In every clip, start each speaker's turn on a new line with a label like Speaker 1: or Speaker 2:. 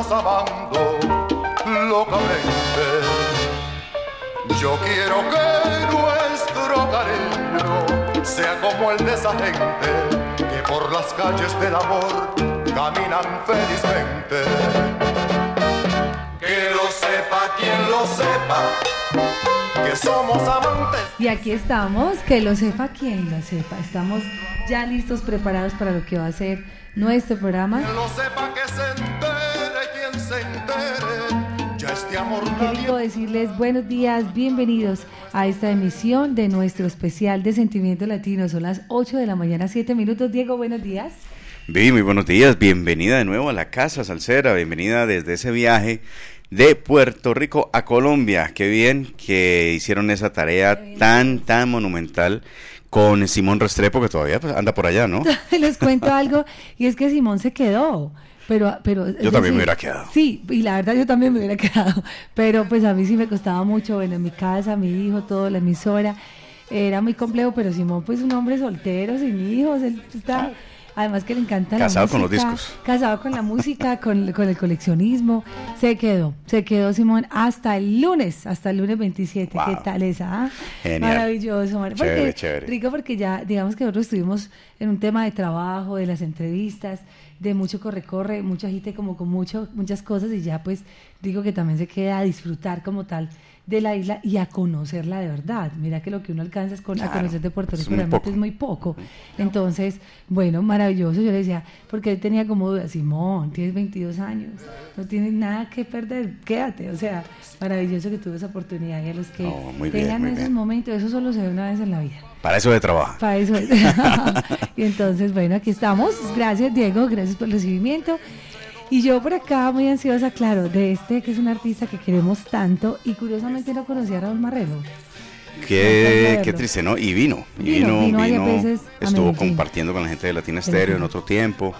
Speaker 1: Estamos amando locamente. Yo quiero que nuestro cariño sea como el de esa gente que por las calles del amor caminan felizmente. Que lo sepa quien lo sepa, que somos amantes.
Speaker 2: Y aquí estamos, que lo sepa quien lo sepa. Estamos ya listos, preparados para lo que va a ser nuestro programa.
Speaker 1: Que lo sepa que se amor
Speaker 2: Quiero decirles buenos días, bienvenidos a esta emisión de nuestro especial de Sentimiento Latino. Son las 8 de la mañana, 7 minutos. Diego, buenos días.
Speaker 3: Vivi, muy buenos días. Bienvenida de nuevo a la Casa Salsera. Bienvenida desde ese viaje de Puerto Rico a Colombia. Qué bien que hicieron esa tarea tan, tan monumental con Simón Restrepo, que todavía pues, anda por allá, ¿no?
Speaker 2: Les cuento algo, y es que Simón se quedó. Pero, pero,
Speaker 3: yo también me hubiera quedado.
Speaker 2: Sí, y la verdad yo también me hubiera quedado. Pero pues a mí sí me costaba mucho, bueno, en mi casa, mi hijo, todo, la emisora. Era muy complejo, pero Simón pues un hombre soltero, sin hijos, él está... Además que le encanta
Speaker 3: Casado
Speaker 2: la
Speaker 3: con los discos.
Speaker 2: Casado con la música, con, con, el coleccionismo. Se quedó, se quedó Simón hasta el lunes, hasta el lunes 27. ¿Qué tal esa? Ah?
Speaker 3: Genial.
Speaker 2: Maravilloso. Porque,
Speaker 3: chévere, chévere.
Speaker 2: Rico porque ya, digamos que nosotros estuvimos en un tema de trabajo, de las entrevistas, de mucho corre-corre, mucha gente como con mucho, muchas cosas y ya pues digo que también se queda a disfrutar como tal de la isla y a conocerla de verdad. Mira que lo que uno alcanza es con, a conocer de Puerto Rico, realmente es muy poco. Entonces, bueno, maravilloso. Yo le decía, porque él tenía como duda, Simón, tienes 22 años, no tienes nada que perder, quédate. O sea, maravilloso que tuve esa oportunidad y a los que tengan esos momentos, eso solo se ve una vez en la vida.
Speaker 3: Para eso de trabajo.
Speaker 2: Para eso. y entonces, bueno, aquí estamos. Gracias, Diego, gracias por el recibimiento. Y yo por acá muy ansiosa, claro, de este que es un artista que queremos tanto y curiosamente no conocía a Raúl Marrero.
Speaker 3: Qué, qué triste, ¿no? Y vino, y vino, vino, estuvo compartiendo con la gente de Latina Estéreo en otro tiempo.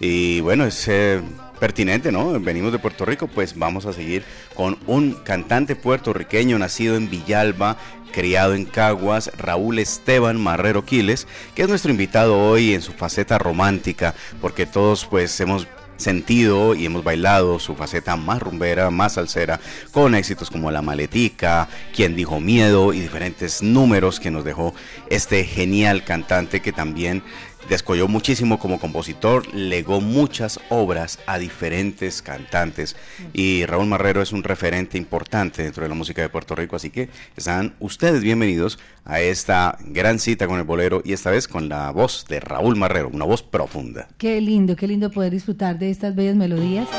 Speaker 3: Y bueno, es eh, pertinente, ¿no? Venimos de Puerto Rico, pues vamos a seguir con un cantante puertorriqueño nacido en Villalba, criado en Caguas, Raúl Esteban Marrero Quiles, que es nuestro invitado hoy en su faceta romántica, porque todos pues hemos sentido y hemos bailado su faceta más rumbera, más salsera, con éxitos como La Maletica, Quien dijo miedo y diferentes números que nos dejó este genial cantante que también descolló muchísimo como compositor, legó muchas obras a diferentes cantantes y Raúl Marrero es un referente importante dentro de la música de Puerto Rico, así que están ustedes bienvenidos a esta gran cita con el bolero y esta vez con la voz de Raúl Marrero, una voz profunda.
Speaker 2: Qué lindo, qué lindo poder disfrutar de estas bellas melodías.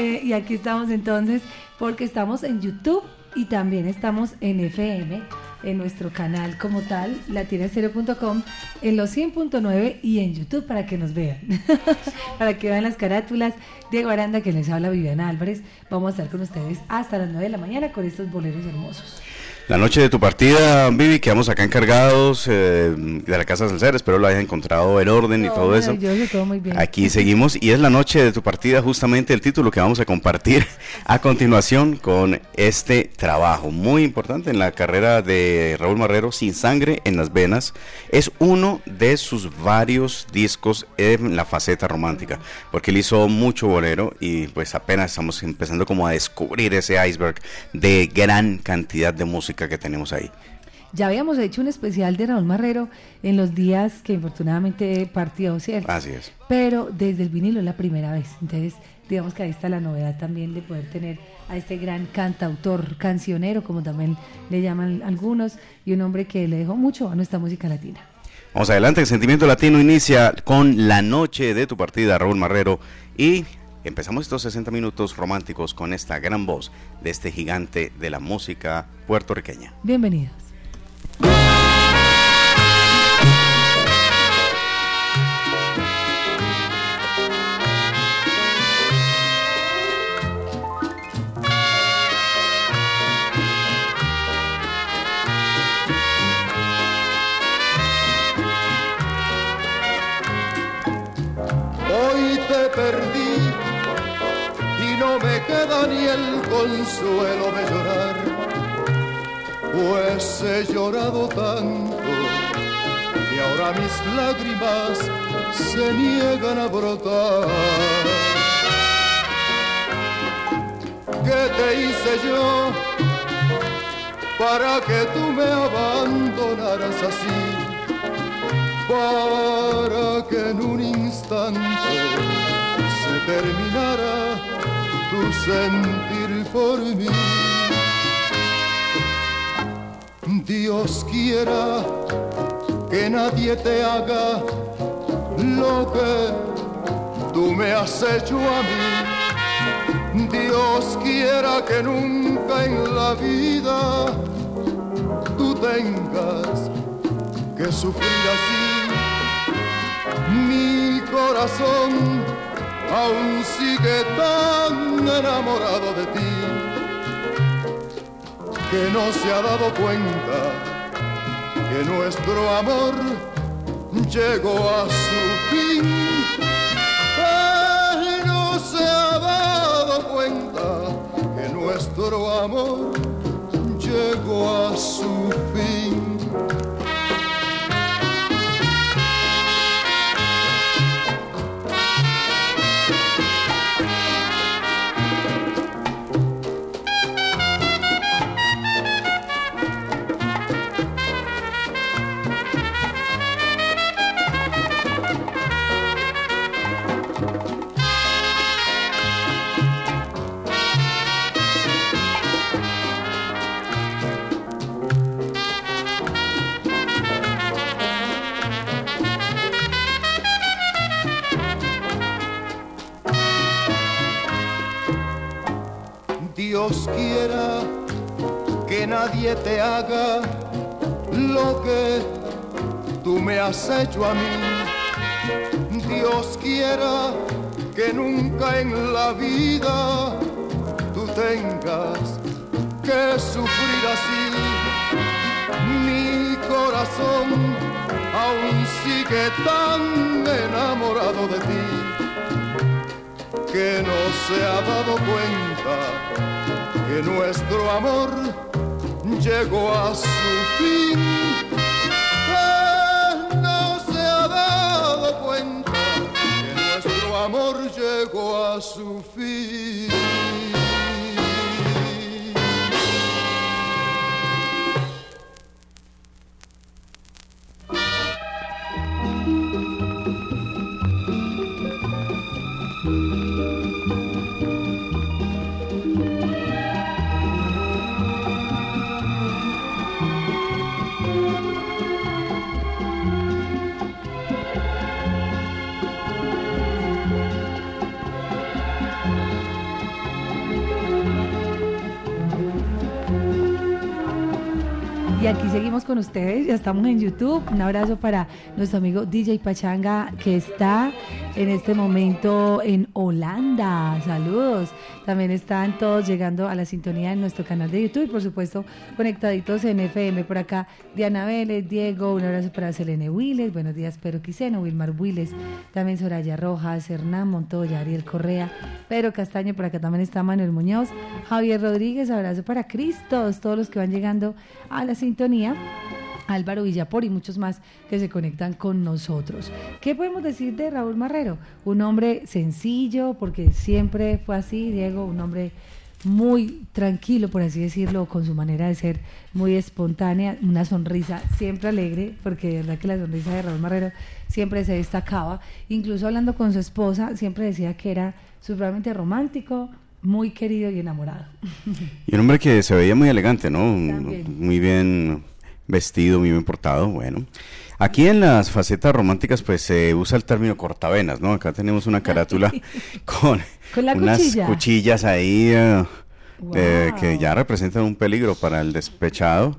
Speaker 2: Eh, y aquí estamos entonces porque estamos en YouTube y también estamos en FM, en nuestro canal como tal, latinastereo.com, en los 100.9 y en YouTube para que nos vean, para que vean las carátulas. Diego Aranda, que les habla Viviana Álvarez, vamos a estar con ustedes hasta las 9 de la mañana con estos boleros hermosos.
Speaker 3: La noche de tu partida, Vivi, quedamos acá encargados eh, de la Casa Salcera, espero lo hayas encontrado en orden y todo eso.
Speaker 2: Yo, todo muy bien.
Speaker 3: Aquí seguimos y es la noche de tu partida justamente el título que vamos a compartir a continuación con este trabajo muy importante en la carrera de Raúl Marrero, Sin Sangre en las Venas. Es uno de sus varios discos en la faceta romántica, porque él hizo mucho bolero y pues apenas estamos empezando como a descubrir ese iceberg de gran cantidad de música que tenemos ahí.
Speaker 2: Ya habíamos hecho un especial de Raúl Marrero en los días que infortunadamente partió, ¿cierto?
Speaker 3: Así es.
Speaker 2: Pero desde el vinilo es la primera vez. Entonces, digamos que ahí está la novedad también de poder tener a este gran cantautor, cancionero, como también le llaman algunos, y un hombre que le dejó mucho a nuestra música latina.
Speaker 3: Vamos adelante, el Sentimiento Latino inicia con La Noche de tu Partida, Raúl Marrero, y empezamos estos 60 minutos románticos con esta gran voz de este gigante de la música puertorriqueña.
Speaker 2: Bienvenidos.
Speaker 4: Consuelo de llorar, pues he llorado tanto que ahora mis lágrimas se niegan a brotar. ¿Qué te hice yo para que tú me abandonaras así? Para que en un instante se terminara tu sentir por mí. Dios quiera que nadie te haga lo que tú me has hecho a mí. Dios quiera que nunca en la vida tú tengas que sufrir así. Mi corazón aún sigue tan enamorado de ti que no se ha dado cuenta que nuestro amor llegó a su fin. Que no se ha dado cuenta que nuestro amor llegó a su fin. Nadie te haga lo que tú me has hecho a mí. Dios quiera que nunca en la vida tú tengas que sufrir así. Mi corazón aún sigue tan enamorado de ti que no se ha dado cuenta que nuestro amor llegó a su fin. No se ha dado cuenta que nuestro amor llegó a su fin.
Speaker 2: Seguimos con ustedes, ya estamos en YouTube. Un abrazo para nuestro amigo DJ Pachanga que está en este momento en Holanda. Saludos. También están todos llegando a la sintonía en nuestro canal de YouTube por supuesto conectaditos en FM por acá. Diana Vélez, Diego, un abrazo para Selene Willes, buenos días Pedro Quiseno, Wilmar Willes, también Soraya Rojas, Hernán Montoya, Ariel Correa, Pedro Castaño, por acá también está Manuel Muñoz, Javier Rodríguez, abrazo para Cristos, todos los que van llegando a la sintonía Álvaro Villapor y muchos más que se conectan con nosotros. ¿Qué podemos decir de Raúl Marrero? Un hombre sencillo, porque siempre fue así, Diego, un hombre muy tranquilo, por así decirlo, con su manera de ser muy espontánea, una sonrisa siempre alegre, porque de verdad que la sonrisa de Raúl Marrero siempre se destacaba. Incluso hablando con su esposa, siempre decía que era supremamente romántico, muy querido y enamorado.
Speaker 3: Y un hombre que se veía muy elegante, ¿no? Muy bien vestido, muy bien portado, bueno. Aquí en las facetas románticas pues se usa el término cortavenas, ¿no? Acá tenemos una carátula con, unas cuchillas ahí eh, eh, que ya representan un peligro para el despechado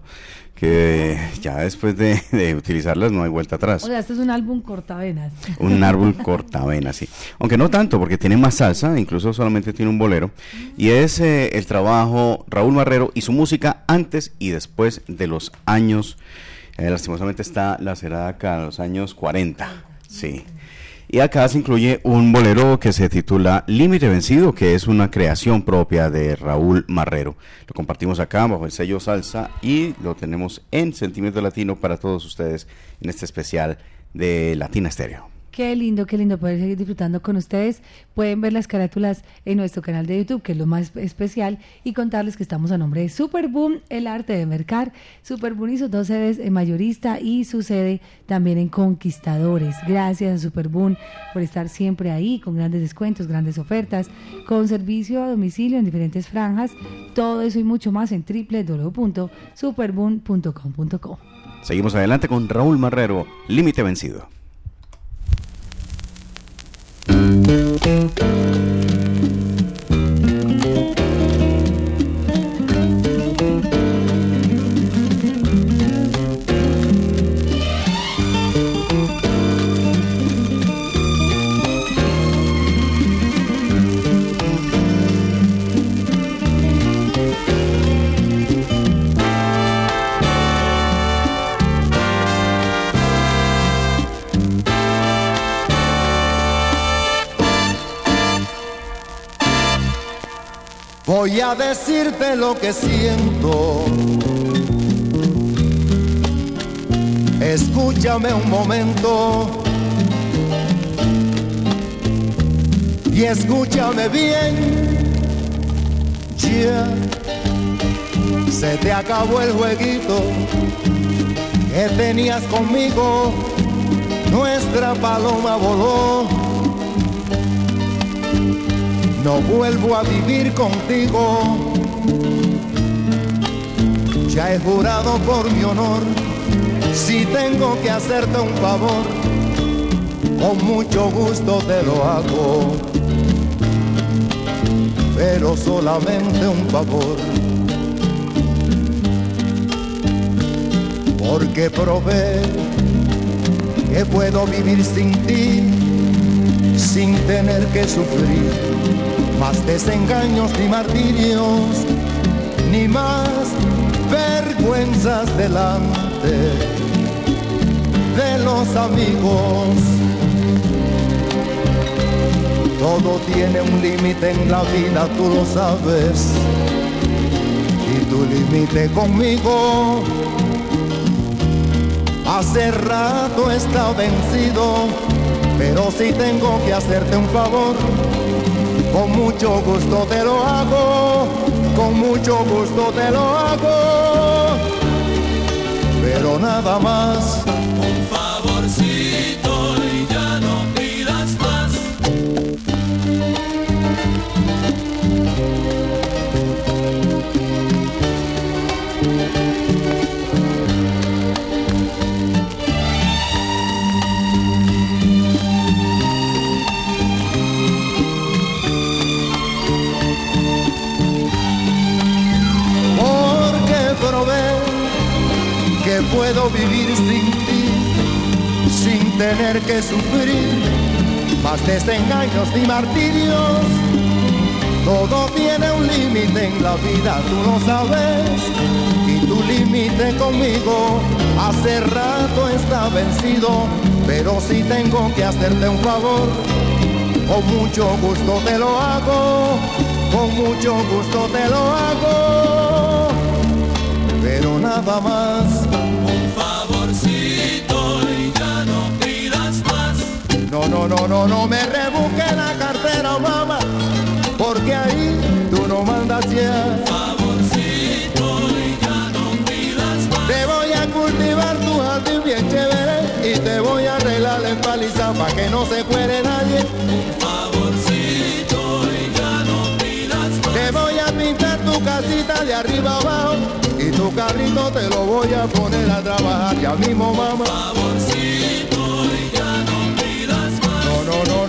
Speaker 3: que ya después de, utilizarlas no hay vuelta atrás.
Speaker 2: O sea, este es un álbum cortavenas.
Speaker 3: Un árbol cortavenas, sí. Aunque no tanto, porque tiene más salsa, incluso solamente tiene un bolero. Y es eh, el trabajo Raúl Marrero y su música antes y después de los años, eh, lastimosamente está la acá, los años 40. Sí. Y acá se incluye un bolero que se titula Límite Vencido, que es una creación propia de Raúl Marrero. Lo compartimos acá bajo el sello Salsa y lo tenemos en Sentimiento Latino para todos ustedes en este especial de Latina Estéreo.
Speaker 2: Qué lindo, qué lindo poder seguir disfrutando con ustedes. Pueden ver las carátulas en nuestro canal de YouTube, que es lo más especial, y contarles que estamos a nombre de Superboom, el arte de mercar. Superboom hizo dos sedes en Mayorista y su sede también en Conquistadores. Gracias a Superboom por estar siempre ahí, con grandes descuentos, grandes ofertas, con servicio a domicilio en diferentes franjas. Todo eso y mucho más en www.superboom.com.co.
Speaker 3: Seguimos adelante con Raúl Marrero, Límite Vencido. thank you
Speaker 4: Voy a decirte lo que siento. Escúchame un momento. Y escúchame bien. Ya se te acabó el jueguito que tenías conmigo. Nuestra paloma voló no vuelvo a vivir contigo. Ya he jurado por mi honor, si tengo que hacerte un favor, con mucho gusto te lo hago, pero solamente un favor. Porque probé que puedo vivir sin ti, sin tener que sufrir más desengaños ni martirios, ni más vergüenzas delante de los amigos. Todo tiene un límite en la vida, tú lo sabes. Y tu límite conmigo hace rato está vencido, pero si tengo que hacerte un favor con mucho gusto te lo hago, con mucho gusto te lo hago, pero nada más.
Speaker 5: Un favorcito y ya no pidas más.
Speaker 4: Que sufrir más desengaños ni martirios. Todo tiene un límite en la vida, tú lo sabes, y tu límite conmigo hace rato está vencido, pero si tengo que hacerte un favor, con mucho gusto te lo hago, con mucho gusto te lo hago, pero nada más No, no, no, no, me rebusque la cartera, mamá, porque ahí tú no mandas ya.
Speaker 5: Favorcito y ya no pidas más.
Speaker 4: Te voy a cultivar tu jardín bien chévere y te voy a arreglar la empaliza para que no se cuere nadie.
Speaker 5: Favorcito y ya no pidas más.
Speaker 4: Te voy a pintar tu casita de arriba abajo y tu tu carrito te lo voy a poner a trabajar ya mismo mamá.
Speaker 5: Favorcito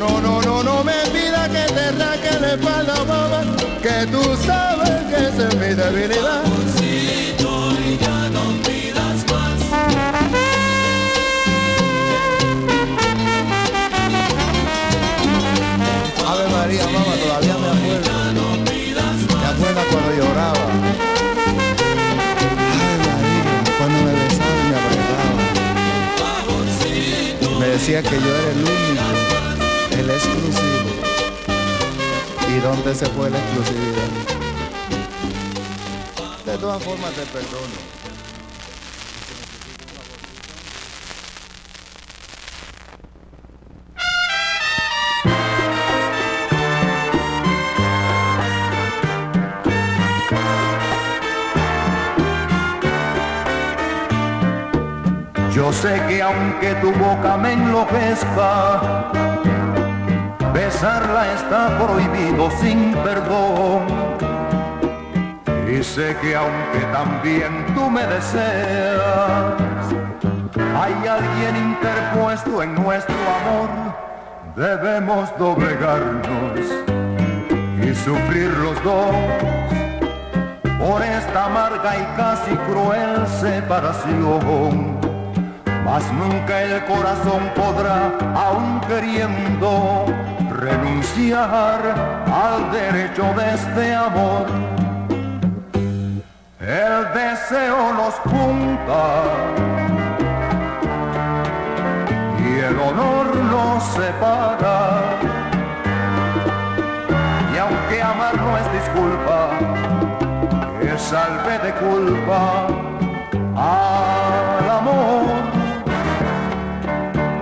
Speaker 5: No,
Speaker 4: no, no, no, me pida que te raque la espalda mamá, que tú sabes que es mi debilidad.
Speaker 5: Favorcito y ya no pidas más.
Speaker 4: Ave María, mamá, todavía me acuerdo. Me acuerdo cuando lloraba. Ave María, cuando me besaba y me apretaba. Me decía que yo era el único, exclusivo. ¿Y dónde se fue la exclusividad? De todas formas te perdono. Yo sé que aunque tu boca me enloquezca, besarla está prohibido sin perdón. Y sé que aunque también tú me deseas, hay alguien interpuesto en nuestro amor, debemos doblegarnos y sufrir los dos por esta amarga y casi cruel separación. Mas nunca el corazón podrá, aun queriendo, renunciar al derecho de este amor. El deseo nos junta y el honor nos separa. Y aunque amar no es disculpa, que salve de culpa al amor.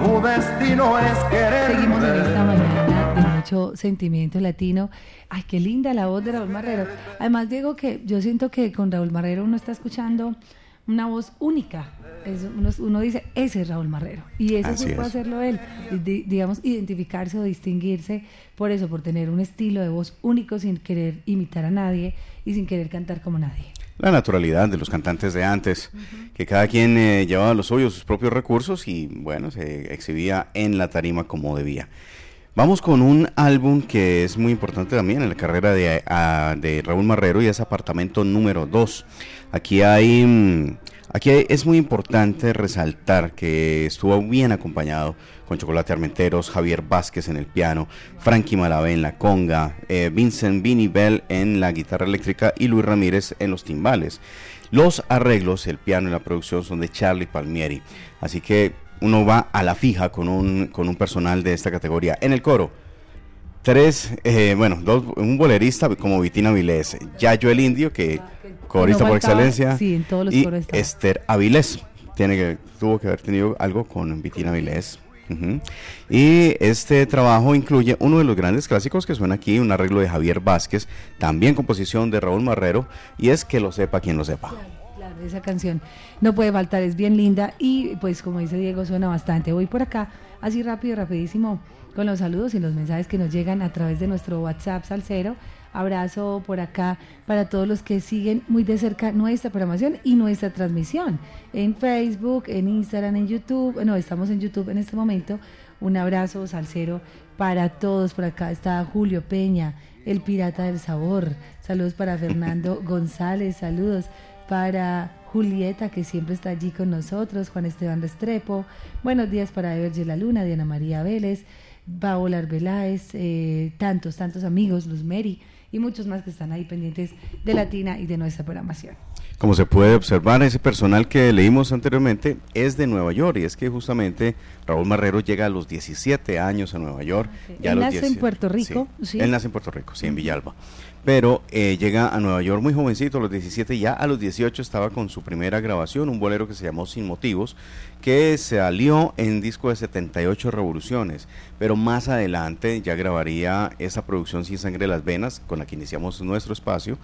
Speaker 4: Tu destino es querer.
Speaker 2: Mucho sentimiento latino. Ay, qué linda la voz de Raúl Marrero. Además, Diego, que yo siento que con Raúl Marrero uno está escuchando una voz única. Es- uno, uno dice, ese es Raúl Marrero. Y eso
Speaker 3: Así
Speaker 2: supo
Speaker 3: es.
Speaker 2: hacerlo él. Di- digamos, identificarse o distinguirse por eso, por tener un estilo de voz único sin querer imitar a nadie y sin querer cantar como nadie.
Speaker 3: La naturalidad de los cantantes de antes, que cada quien eh, llevaba los suyos sus propios recursos y bueno, se exhibía en la tarima como debía. Vamos con un álbum que es muy importante también en la carrera de, Raúl Marrero y es Apartamento número 2. Aquí hay, mm, aquí es muy importante resaltar que estuvo bien acompañado con Chocolate Armenteros, Javier Vázquez en el piano, Frankie Malavé en la conga, eh, Vincent Vinny Bell en la guitarra eléctrica y Luis Ramírez en los timbales. Los arreglos, el piano y la producción son de Charlie Palmieri. Así que uno va a la fija con un, con un personal de esta categoría. En el coro, tres, eh, bueno, dos, un bolerista como Vitina Vilés, Yayo el Indio, que corista
Speaker 2: No
Speaker 3: por excelencia,
Speaker 2: sí, en todos los
Speaker 3: y
Speaker 2: coros.
Speaker 3: Esther Avilés. Tiene que, tuvo que haber tenido algo con Vitina Vilés. Ujú. Y este trabajo incluye uno de los grandes clásicos que suena aquí, un arreglo de Javier Vázquez, también composición de Raúl Marrero, y es que lo sepa quien lo sepa.
Speaker 2: Esa canción no puede faltar, es bien linda y pues como dice Diego suena bastante. Voy por acá, así rápido, rapidísimo, con los saludos y los mensajes que nos llegan a través de nuestro WhatsApp Salcero. Abrazo por acá para todos los que siguen muy de cerca nuestra programación y nuestra transmisión en Facebook, en Instagram, en YouTube. No, estamos en YouTube en este momento. Un abrazo salsero para todos. Por acá está Julio Peña, el pirata del sabor. Saludos para Fernando González, saludos para Julieta, que siempre está allí con nosotros, Juan Esteban Restrepo. Buenos días para Everge La Luna, Diana María Vélez, Paola Arbeláez, eh, tantos, tantos amigos, Luz Mary y muchos más que están ahí pendientes de Latina y de nuestra programación.
Speaker 3: Como se puede observar, ese personal que leímos anteriormente es de Nueva York y es que justamente Raúl Marrero llega a los 17 años a Nueva York.
Speaker 2: Él nace en
Speaker 3: 17
Speaker 2: Puerto Rico, sí.
Speaker 3: Él nace en Puerto Rico, sí, en Villalba. Pero eh, llega a Nueva York muy jovencito, a los 17, ya a los 18 estaba con su primera grabación, un bolero que se llamó Sin Motivos, que salió en disco de 78 revoluciones, pero más adelante ya grabaría esa producción Sin Sangre en las Venas, con la que iniciamos nuestro espacio,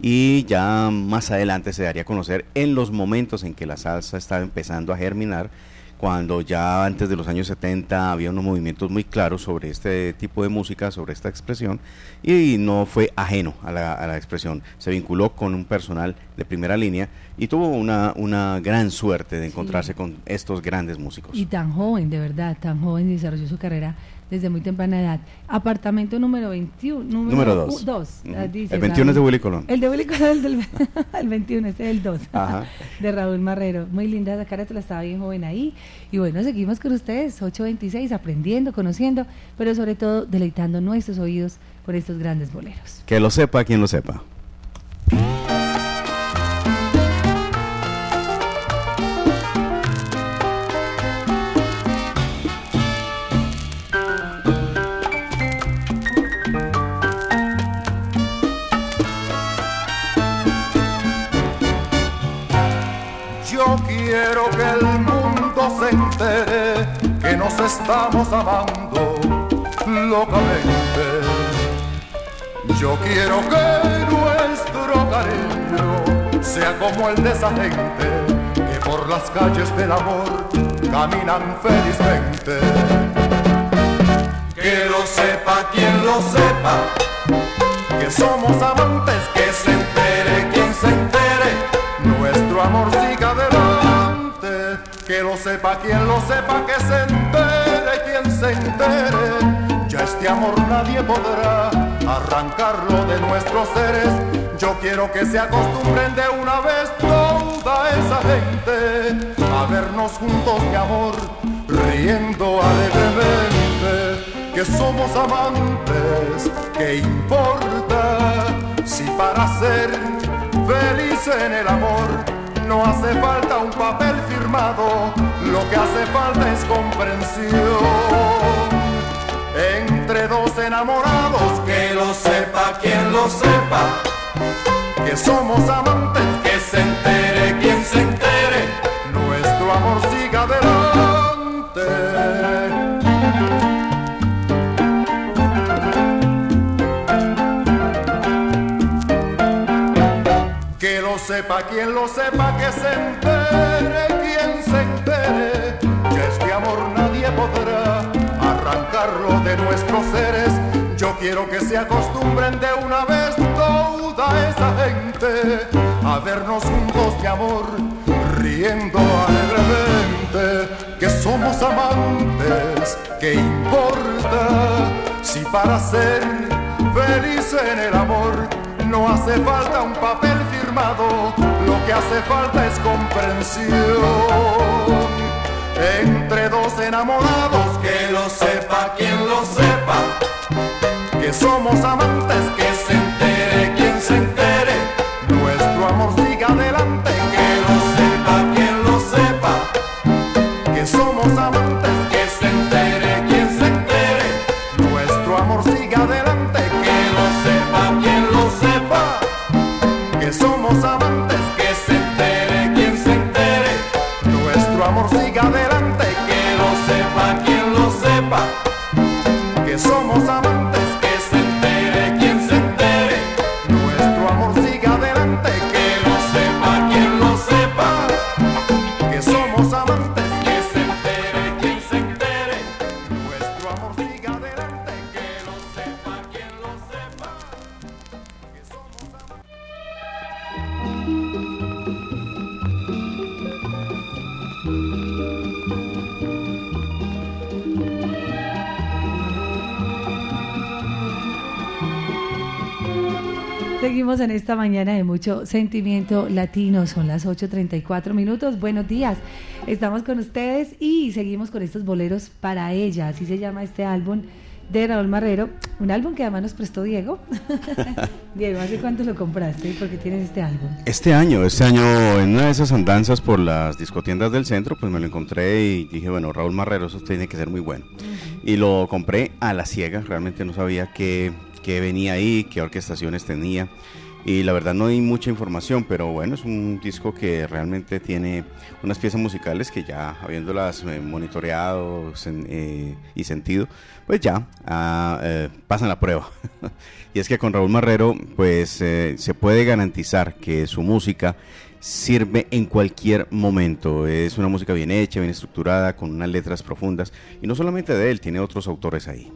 Speaker 3: y ya más adelante se daría a conocer en los momentos en que la salsa estaba empezando a germinar cuando ya antes de los años 70 había unos movimientos muy claros sobre este tipo de música, sobre esta expresión, y no fue ajeno a la, a la expresión. Se vinculó con un personal de primera línea y tuvo una, una gran suerte de encontrarse con estos grandes músicos.
Speaker 2: Y tan joven, de verdad, tan joven, desarrolló su carrera desde muy temprana edad. Apartamento número 21.
Speaker 3: Número 2. el 21 es de Willy Colón.
Speaker 2: El de Willy Colón, el, del, el 21, este es el 2. De Raúl Marrero. Muy linda esa carátula, estaba bien joven ahí. Y bueno, seguimos con ustedes, 826, aprendiendo, conociendo, pero sobre todo deleitando nuestros oídos con estos grandes boleros.
Speaker 3: Que lo sepa quien lo sepa.
Speaker 4: Estamos amando locamente. Yo quiero que nuestro cariño sea como el de esa gente que por las calles del amor caminan felizmente. Que lo sepa quien lo sepa, que somos amantes, que se entere quien se entere, nuestro amor sepa quien lo sepa, que se entere quien se entere. Ya este amor nadie podrá arrancarlo de nuestros seres. Yo quiero que se acostumbren de una vez toda esa gente a vernos juntos, mi amor, riendo alegremente. Que somos amantes, ¿qué importa si para ser feliz en el amor? No hace falta un papel firmado, lo que hace falta es comprensión. Entre dos enamorados, que lo sepa quien lo sepa, que somos amantes, que se entere quien se entere, nuestro amor siga adelante. Sepa quien lo sepa, que se entere quien se entere, que este amor nadie podrá arrancarlo de nuestros seres. Yo quiero que se acostumbren de una vez toda esa gente a vernos juntos de amor, riendo alegremente, que somos amantes, que importa si para ser feliz en el amor no hace falta un papel firmado, lo que hace falta es comprensión. Entre dos enamorados, que lo sepa quien lo sepa, que somos amantes, que se
Speaker 2: esta mañana de mucho sentimiento latino. Son las 8.34 minutos. Buenos días. Estamos con ustedes y seguimos con estos boleros para ella. Así se llama este álbum de Raúl Marrero. Un álbum que además nos prestó Diego. Diego, ¿hace cuánto lo compraste? ¿Por qué tienes este álbum?
Speaker 3: Este año, este año en una de esas andanzas por las discotiendas del centro, pues me lo encontré y dije, bueno, Raúl Marrero, eso tiene que ser muy bueno. Y lo compré a la ciega, realmente no sabía qué qué venía ahí, qué orquestaciones tenía. Y la verdad no hay mucha información, pero bueno, es un disco que realmente tiene unas piezas musicales que ya habiéndolas eh, monitoreado eh, y sentido, pues ya ah, eh, pasan la prueba. y es que con Raúl Marrero, pues se puede garantizar que su música sirve en cualquier momento. Es una música bien hecha, bien estructurada, con unas letras profundas. Y no solamente de él, tiene otros autores ahí.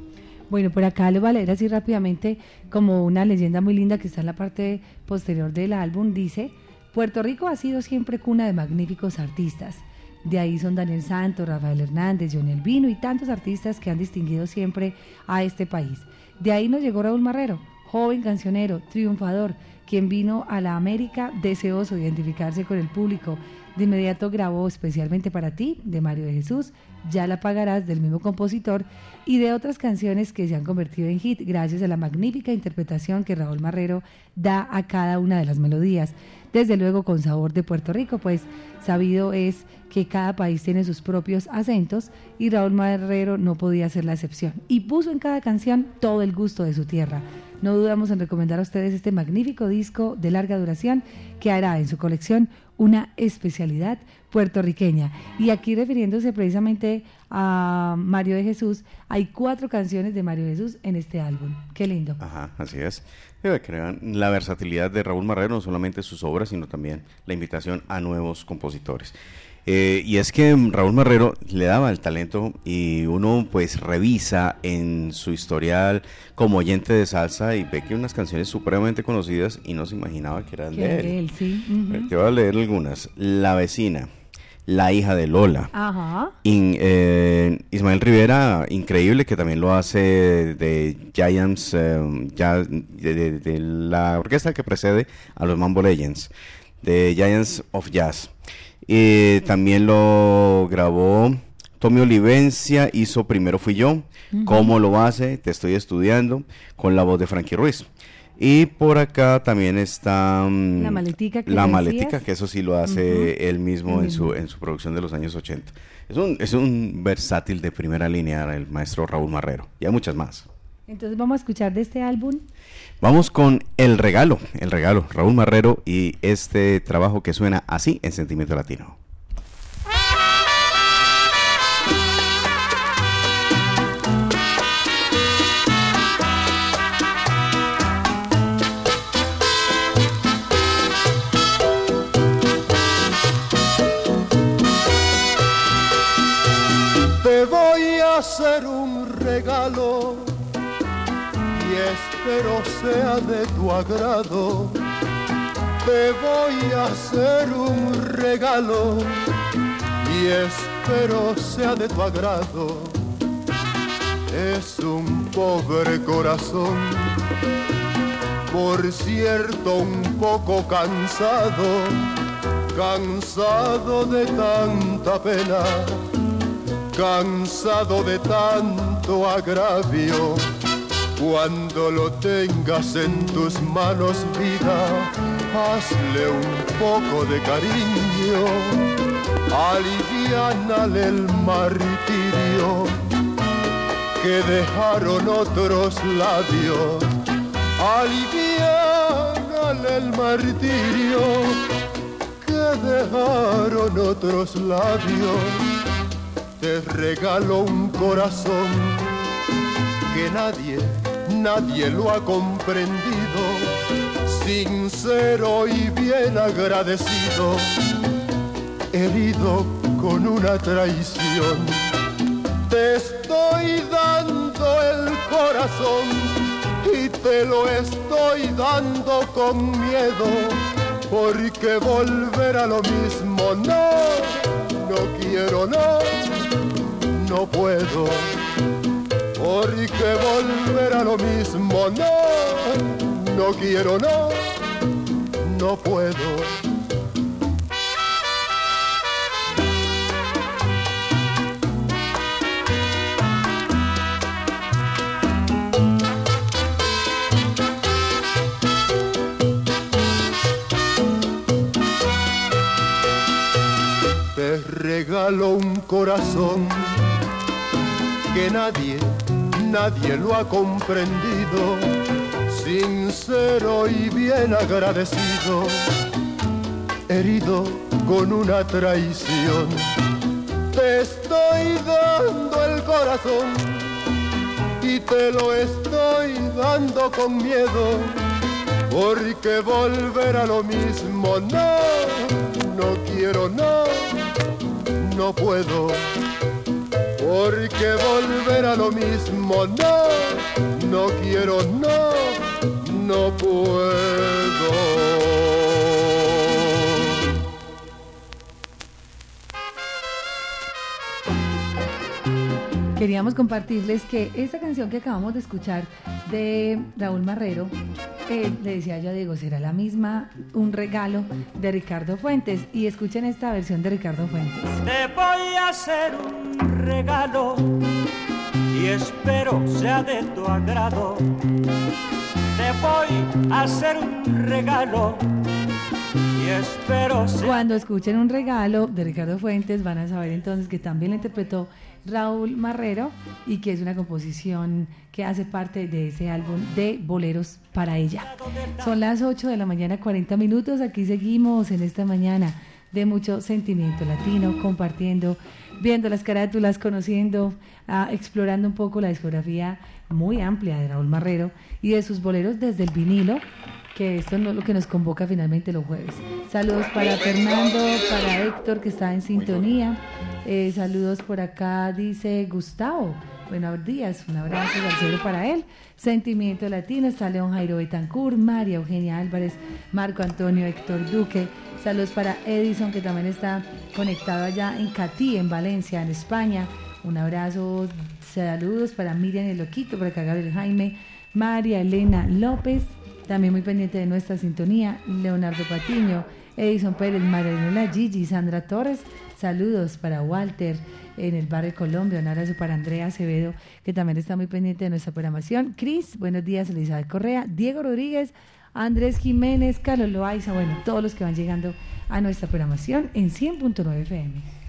Speaker 2: Bueno, por acá lo voy a leer así rápidamente como una leyenda muy linda que está en la parte posterior del álbum. Dice, Puerto Rico ha sido siempre cuna de magníficos artistas. De ahí son Daniel Santos, Rafael Hernández, Johnny Elvino y tantos artistas que han distinguido siempre a este país. De ahí nos llegó Raúl Marrero, joven cancionero, triunfador, quien vino a la América deseoso de identificarse con el público. De inmediato grabó especialmente para ti, de Mario de Jesús, Ya la pagarás, del mismo compositor, y de otras canciones que se han convertido en hit gracias a la magnífica interpretación que Raúl Marrero da a cada una de las melodías. Desde luego con sabor de Puerto Rico, pues sabido es que cada país tiene sus propios acentos y Raúl Marrero no podía ser la excepción. Y puso en cada canción todo el gusto de su tierra. No dudamos en recomendar a ustedes este magnífico disco de larga duración que hará en su colección una especialidad puertorriqueña. Y aquí refiriéndose precisamente a Mario de Jesús, hay cuatro canciones de Mario de Jesús en este álbum. Qué lindo.
Speaker 3: Ajá, así es. La versatilidad de Raúl Marrero, no solamente sus obras, sino también la invitación a nuevos compositores. Eh, y es que Raúl Marrero le daba el talento y uno pues revisa en su historial como oyente de salsa y ve que unas canciones supremamente conocidas y no se imaginaba que eran de él. Te voy a leer algunas. La vecina, la hija de Lola. Ajá. Eh, Ismael Rivera, increíble que también lo hace de Giants, eh, ya, de, la orquesta que precede a los Mambo Legends, de Giants of Jazz. Y también lo grabó Tommy Olivencia, hizo Primero Fui Yo, ¿Cómo lo hace? Te estoy estudiando, con la voz de Frankie Ruiz. Y por acá también está
Speaker 2: mm, la maletica, que,
Speaker 3: la maletica, que eso sí lo hace él mismo en su, en su producción de los años 80. Es un, es un versátil de primera línea el maestro Raúl Marrero. Y hay muchas más.
Speaker 2: Entonces vamos a escuchar de este álbum.
Speaker 3: Vamos con El Regalo, El Regalo, Raúl Marrero y este trabajo que suena así en Sentimiento Latino.
Speaker 4: Te voy a hacer un regalo espero sea de tu agrado. Te voy a hacer un regalo y espero sea de tu agrado. Es un pobre corazón, por cierto un poco cansado, cansado de tanta pena, cansado de tanto agravio cuando lo tengas en tus manos, vida, hazle un poco de cariño, aliviánale el martirio que dejaron otros labios, aliviánale el martirio que dejaron otros labios. Te regalo un corazón que nadie nadie lo ha comprendido, sincero y bien agradecido, herido con una traición. Te estoy dando el corazón y te lo estoy dando con miedo, porque volver a lo mismo no, no quiero, no, no puedo porque volver a lo mismo no, no quiero, no, no puedo. Te regalo un corazón que nadie nadie lo ha comprendido, sincero y bien agradecido, herido con una traición. Te estoy dando el corazón y te lo estoy dando con miedo,
Speaker 6: porque volver a lo mismo no, no quiero, no, no puedo, porque volver a lo mismo no, no quiero, no, no puedo.
Speaker 2: queríamos compartirles que esta canción que acabamos de escuchar de Raúl Marrero, eh, le decía yo a Diego, será la misma un regalo de Ricardo Fuentes. Y escuchen esta versión de Ricardo Fuentes.
Speaker 7: Te voy a hacer un regalo y espero sea de tu agrado. Te voy a hacer un regalo y espero sea...
Speaker 2: Cuando escuchen un regalo de Ricardo Fuentes van a saber entonces que también le interpretó Raúl Marrero y que es una composición que hace parte de ese álbum de boleros para ella. Son las 8 de la mañana, 40 minutos. Aquí seguimos en esta mañana de mucho sentimiento latino, compartiendo, viendo las carátulas, conociendo, ah, explorando un poco la discografía muy amplia de Raúl Marrero y de sus boleros desde el vinilo que esto es lo que nos convoca finalmente los jueves. Saludos para Fernando, para Héctor que está en sintonía. Eh, saludos por acá, dice Gustavo. Buenos días, un abrazo al cielo para él. Sentimiento Latino, está León Jairo Betancourt, María Eugenia Álvarez, Marco Antonio Héctor Duque. Saludos para Edison, que también está conectado allá en Catí, en Valencia, en España. Un abrazo, saludos para Miriam el Loquito, para acá Gabriel Jaime, María Elena López, también muy pendiente de nuestra sintonía, Leonardo Patiño, Edison Pérez, María Gigi, Sandra Torres. Saludos para Walter en el barrio Colombia. Un abrazo para Andrea Acevedo, que también está muy pendiente de nuestra programación. Cris, buenos días, Elizabeth Correa, Diego Rodríguez, Andrés Jiménez, Carlos Loaiza, bueno, todos los que van llegando a nuestra programación en 100.9 FM.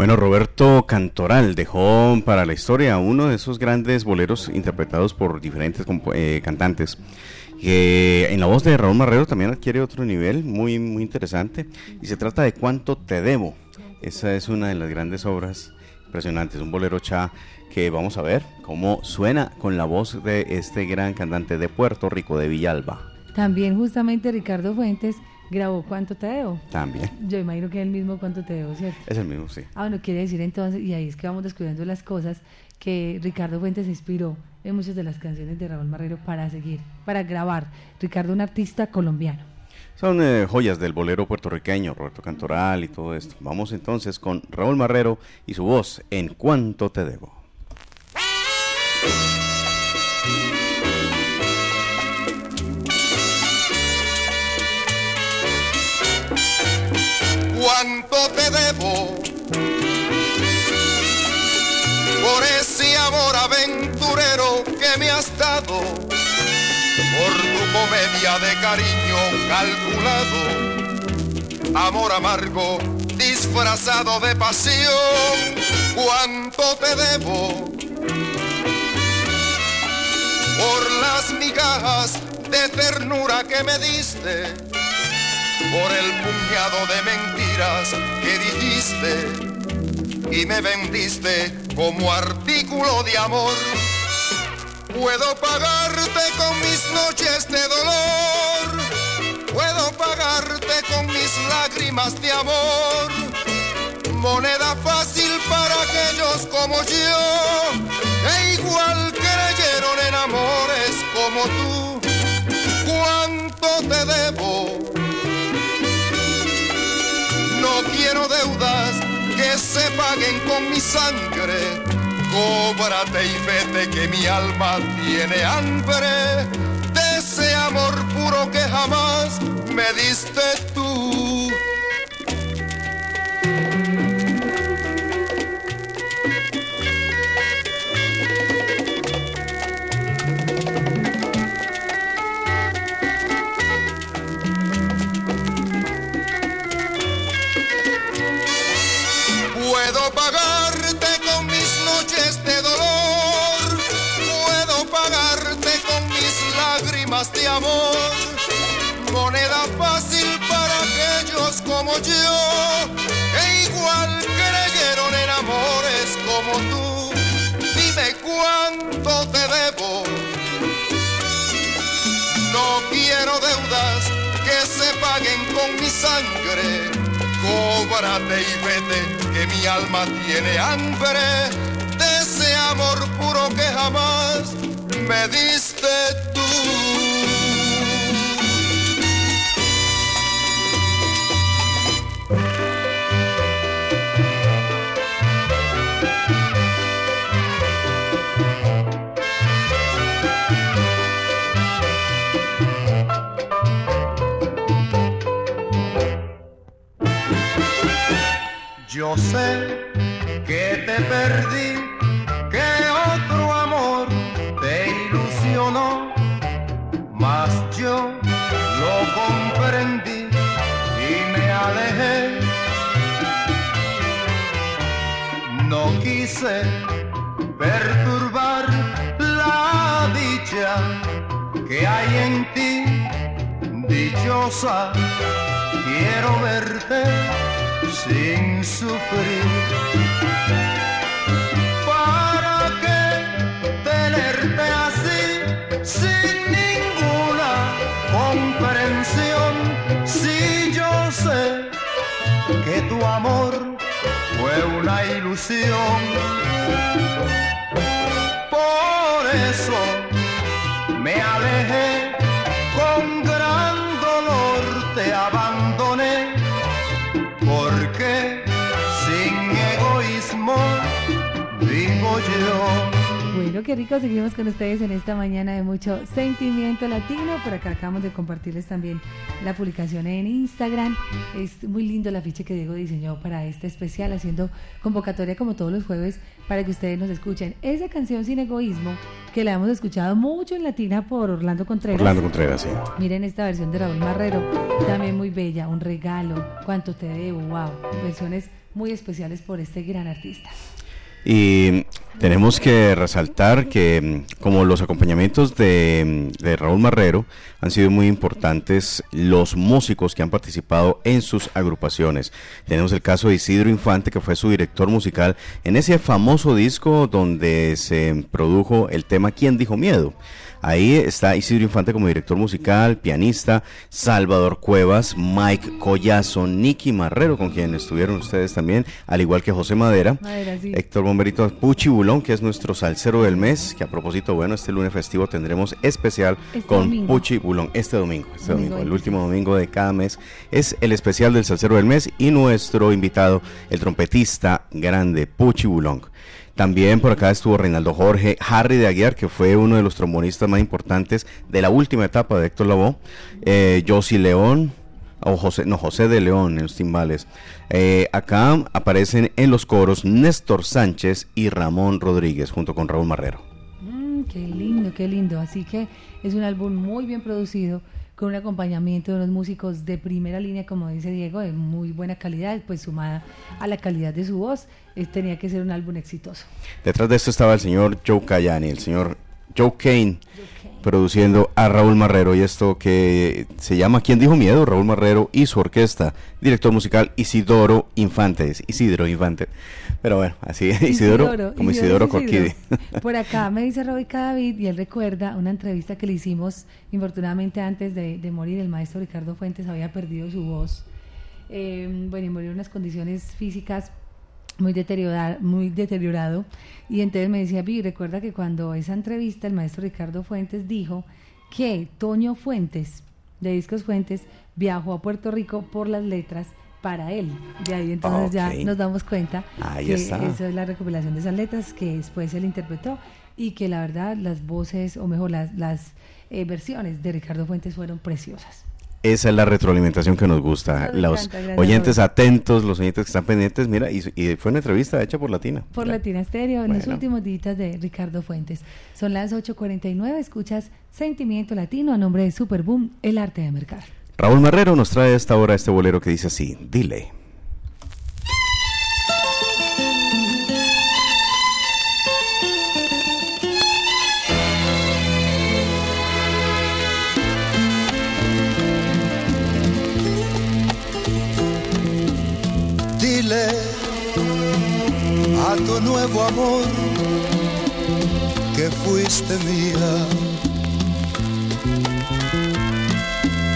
Speaker 3: Bueno, Roberto Cantoral dejó para la historia uno de esos grandes boleros interpretados por diferentes eh, cantantes que en la voz de Raúl Marrero también adquiere otro nivel muy, muy interesante y se trata de Cuánto te debo. Esa es una de las grandes obras impresionantes, un bolero cha que vamos a ver cómo suena con la voz de este gran cantante de Puerto Rico, de Villalba.
Speaker 2: También justamente Ricardo Fuentes grabó Cuánto te debo.
Speaker 3: También.
Speaker 2: Yo imagino que es el mismo Cuánto te debo, ¿cierto?
Speaker 3: Es el mismo, sí.
Speaker 2: Ah, bueno, quiere decir entonces, y ahí es que vamos descubriendo las cosas, que Ricardo Fuentes se inspiró en muchas de las canciones de Raúl Marrero para seguir, para grabar. Ricardo, un artista colombiano.
Speaker 3: Son eh, joyas del bolero puertorriqueño, Roberto Cantoral y todo esto. Vamos entonces con Raúl Marrero y su voz en Cuánto te debo.
Speaker 4: ¿Cuánto te debo? Por ese amor aventurero que me has dado, por tu comedia de cariño calculado, amor amargo disfrazado de pasión, cuánto te debo. Por las migajas de ternura que me diste, por el puñado de mentiras que dijiste y me vendiste como artículo de amor. Puedo pagarte con mis noches de dolor, puedo pagarte con mis lágrimas de amor. Moneda fácil para aquellos como yo, e igual creyeron en amores como tú. ¿Cuánto te debo? Se paguen con mi sangre. Cóbrate y vete que mi alma tiene hambre de ese amor puro que jamás me diste tú. Como yo, que igual creyeron en amores como tú. Dime cuánto te debo, no quiero deuda con mi sangre, cóbrate y vete, que mi alma tiene hambre de ese amor puro que jamás me diste tú. Sé que te perdí, que otro amor te ilusionó, mas yo lo comprendí y me alejé. No quise perturbar la dicha que hay en ti, dichosa, quiero verte sin sufrir. ¿Para qué tenerte así sin ninguna comprensión? Si yo sé que tu amor fue una ilusión. Por eso
Speaker 2: Bueno, qué rico, seguimos con ustedes en esta mañana de mucho sentimiento latino. Por acá acabamos de compartirles también la publicación en Instagram. Es muy lindo el afiche que Diego diseñó para este especial, haciendo convocatoria como todos los jueves para que ustedes nos escuchen. Esa canción Sin Egoísmo, que la hemos escuchado mucho en latina por Orlando Contreras.
Speaker 3: Orlando Contreras, sí.
Speaker 2: Miren esta versión de Raúl Marrero, también muy bella, un regalo, cuánto te debo, wow. Versiones muy especiales por este gran artista.
Speaker 3: Y tenemos que resaltar que mm, como los acompañamientos mm, de, Raúl Marrero han sido muy importantes los músicos que han participado en sus agrupaciones. Tenemos el caso de Isidro Infante, que fue su director musical en ese famoso disco donde se produjo el tema ¿Quién dijo miedo? Ahí está Isidro Infante como director musical, pianista, Salvador Cuevas, Mike Collazo, Nicky Marrero, con quien estuvieron ustedes también, al igual que José Madera,
Speaker 2: Madera sí.
Speaker 3: Héctor Bomberito Puchi Bulón, que es nuestro salsero del mes, que a propósito, bueno, este lunes festivo tendremos especial
Speaker 2: Este
Speaker 3: con
Speaker 2: domingo.
Speaker 3: Puchi Bulón, este domingo, este
Speaker 2: Domingo
Speaker 3: domingo, el
Speaker 2: 25.
Speaker 3: último domingo de cada mes, es el especial del salsero del mes y nuestro invitado, el trompetista grande, Puchi Bulón. También por acá estuvo Reinaldo Jorge, Harry de Aguiar, que fue uno de los trombonistas más importantes de la última etapa de Héctor Lavoe, eh, León, o José, no, José de León en los timbales. Eh, acá aparecen en los coros Néstor Sánchez y Ramón Rodríguez, junto con Raúl Marrero.
Speaker 2: Mm, qué lindo, qué lindo. Así que es un álbum muy bien producido, con un acompañamiento de unos músicos de primera línea, como dice Diego, de muy buena calidad, pues sumada a la calidad de su voz, eh, tenía que ser un álbum exitoso.
Speaker 3: Detrás de esto estaba el señor Joe Cayani, el señor Joe Kane, produciendo a Raúl Marrero y esto que se llama ¿Quién dijo miedo? Raúl Marrero y su orquesta, director musical Isidoro Infantes, Isidro Infante. Pero bueno, así Isidoro, como Isidoro,
Speaker 2: Isidoro. Por acá me dice Robica David y él recuerda una entrevista que le hicimos, infortunadamente antes de, de morir, el maestro Ricardo Fuentes había perdido su voz. Eh, bueno, y murió en unas condiciones físicas muy, deteriora- muy deteriorado. Y entonces me decía, Vi, recuerda que cuando esa entrevista el maestro Ricardo Fuentes dijo que Toño Fuentes, de Discos Fuentes, viajó a Puerto Rico por las letras para él. De ahí entonces ya nos damos cuenta
Speaker 3: Ahí
Speaker 2: que
Speaker 3: está.
Speaker 2: eso es la recopilación de esas letras que después él interpretó y que la verdad las voces, o mejor las, las eh, versiones de Ricardo Fuentes fueron preciosas.
Speaker 3: Esa es la retroalimentación que nos gusta.
Speaker 2: Nos
Speaker 3: Los
Speaker 2: encanta,
Speaker 3: oyentes atentos, los oyentes que están pendientes, mira, y, y fue una entrevista hecha por Latina.
Speaker 2: Por
Speaker 3: La-
Speaker 2: Latina Estéreo, en los últimos días de Ricardo Fuentes. Son las 8.49, escuchas Sentimiento Latino a nombre de Superboom, el arte de mercar.
Speaker 3: Raúl Marrero nos trae a esta hora este bolero que dice así, dile.
Speaker 4: Dile a tu nuevo amor que fuiste mía,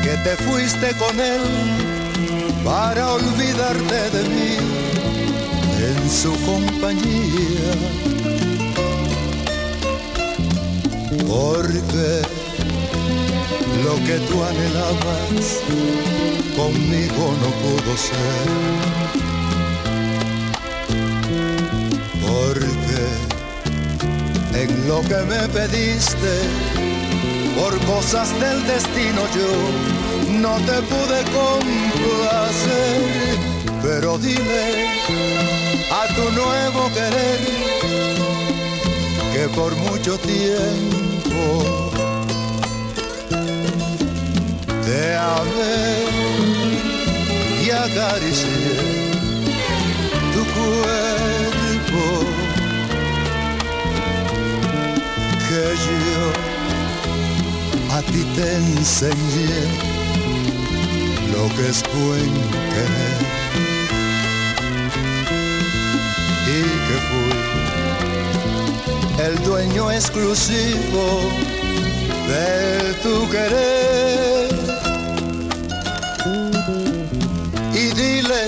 Speaker 4: que te fuiste con él para olvidarte de mí en su compañía. Porque lo que tú anhelabas conmigo no pudo ser. Porque en lo que me pediste, por cosas del destino yo no te pude complacer, pero dile a tu nuevo querer que por mucho tiempo te amé y acaricié tu cuerpo. Que yo a ti te enseñé lo que es buen querer y que fui el dueño exclusivo de tu querer. Y dile,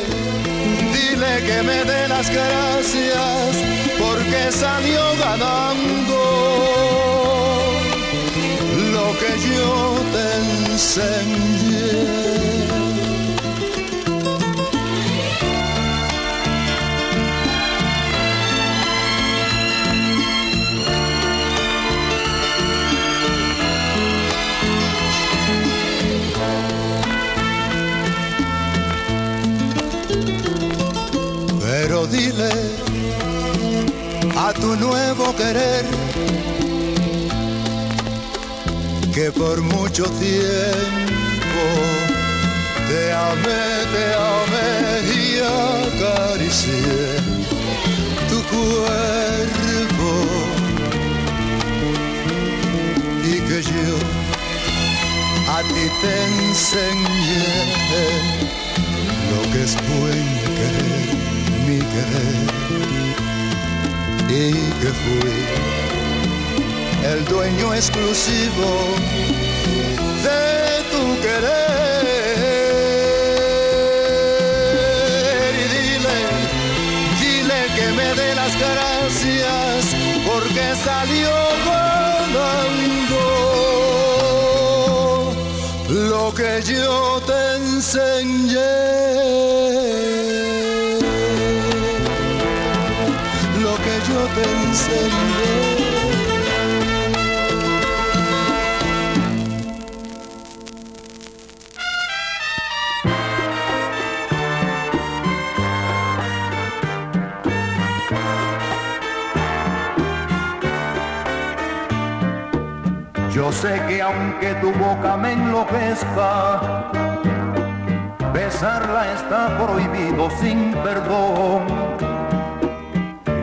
Speaker 4: dile que me dé las gracias porque salió ganando Pero dile a tu nuevo querer que por mucho tiempo te amé, te amé y acaricié tu cuerpo y que yo a ti te enseñé lo que es buen querer, mi querer y que fui el dueño exclusivo de tu querer. Y dile, dile que me dé las gracias porque salió ganando lo que yo te enseñé. Lo que yo te enseñé.
Speaker 1: Yo sé que aunque tu boca me enloquezca, besarla está prohibido sin perdón.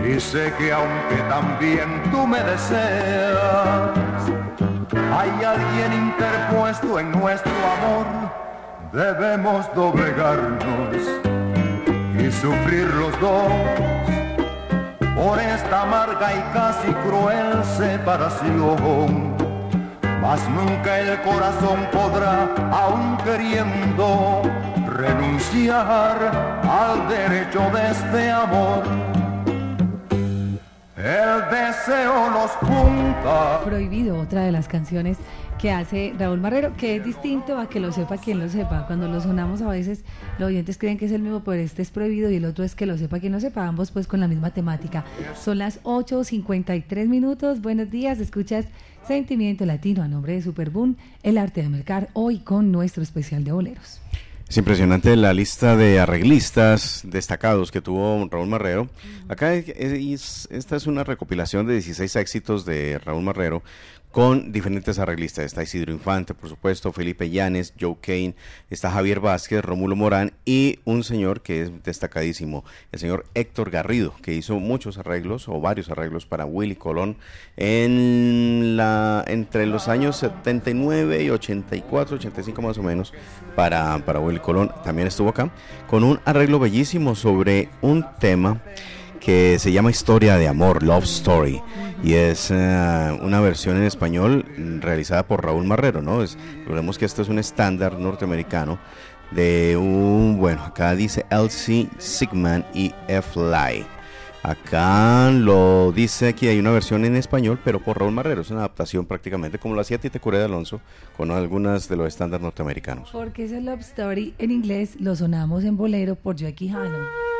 Speaker 1: Y sé que aunque también tú me deseas, hay alguien interpuesto en nuestro amor, debemos doblegarnos y sufrir los dos por esta amarga y casi cruel separación. Mas nunca el corazón podrá, aun queriendo, renunciar al derecho de este amor. El deseo los junta.
Speaker 2: Prohibido, otra de las canciones que hace Raúl Marrero, que es distinto a que lo sepa quien lo sepa. Cuando lo sonamos a veces los oyentes creen que es el mismo, pero este es prohibido y el otro es que lo sepa quien lo sepa, ambos pues con la misma temática. Son las 8.53 minutos, buenos días, escuchas Sentimiento Latino a nombre de Superboom, el arte de mercar, hoy con nuestro especial de boleros.
Speaker 3: Es impresionante la lista de arreglistas destacados que tuvo Raúl Marrero. Acá es, esta es una recopilación de 16 éxitos de Raúl Marrero con diferentes arreglistas. Está Isidro Infante, por supuesto, Felipe Llanes, Joe Kane, está Javier Vázquez, Rómulo Morán y un señor que es destacadísimo, el señor Héctor Garrido, que hizo muchos arreglos o varios arreglos para Willy Colón en la entre los años 79 y 84, 85 más o menos para, para Willy Colón. También estuvo acá con un arreglo bellísimo sobre un tema que se llama Historia de Amor, Love Story, y es uh, una versión en español realizada por Raúl Marrero, ¿no? Es, recordemos que esto es un estándar norteamericano de un, bueno, acá dice Elsie Sigman y F-Ly. Acá lo dice aquí, hay una versión en español, pero por Raúl Marrero. Es una adaptación prácticamente como lo hacía Tite Curé de Alonso con algunas de los estándares norteamericanos.
Speaker 2: Porque ese Love Story en inglés lo sonamos en bolero por Joe Quijano.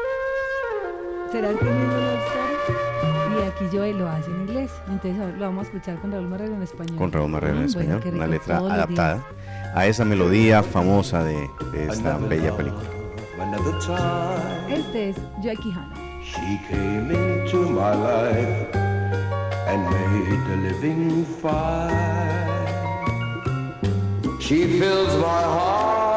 Speaker 2: ¿Será el mismo Love Story? Y aquí Joe lo hace en inglés. Entonces lo vamos a escuchar con Raúl Marrero en español.
Speaker 3: Con Raúl Marrero en ah, español, una letra adaptada a esa melodía famosa de, de esta bella película.
Speaker 2: Este es Joe Quijano.
Speaker 8: She came into my life and made the living fine. She fills my heart.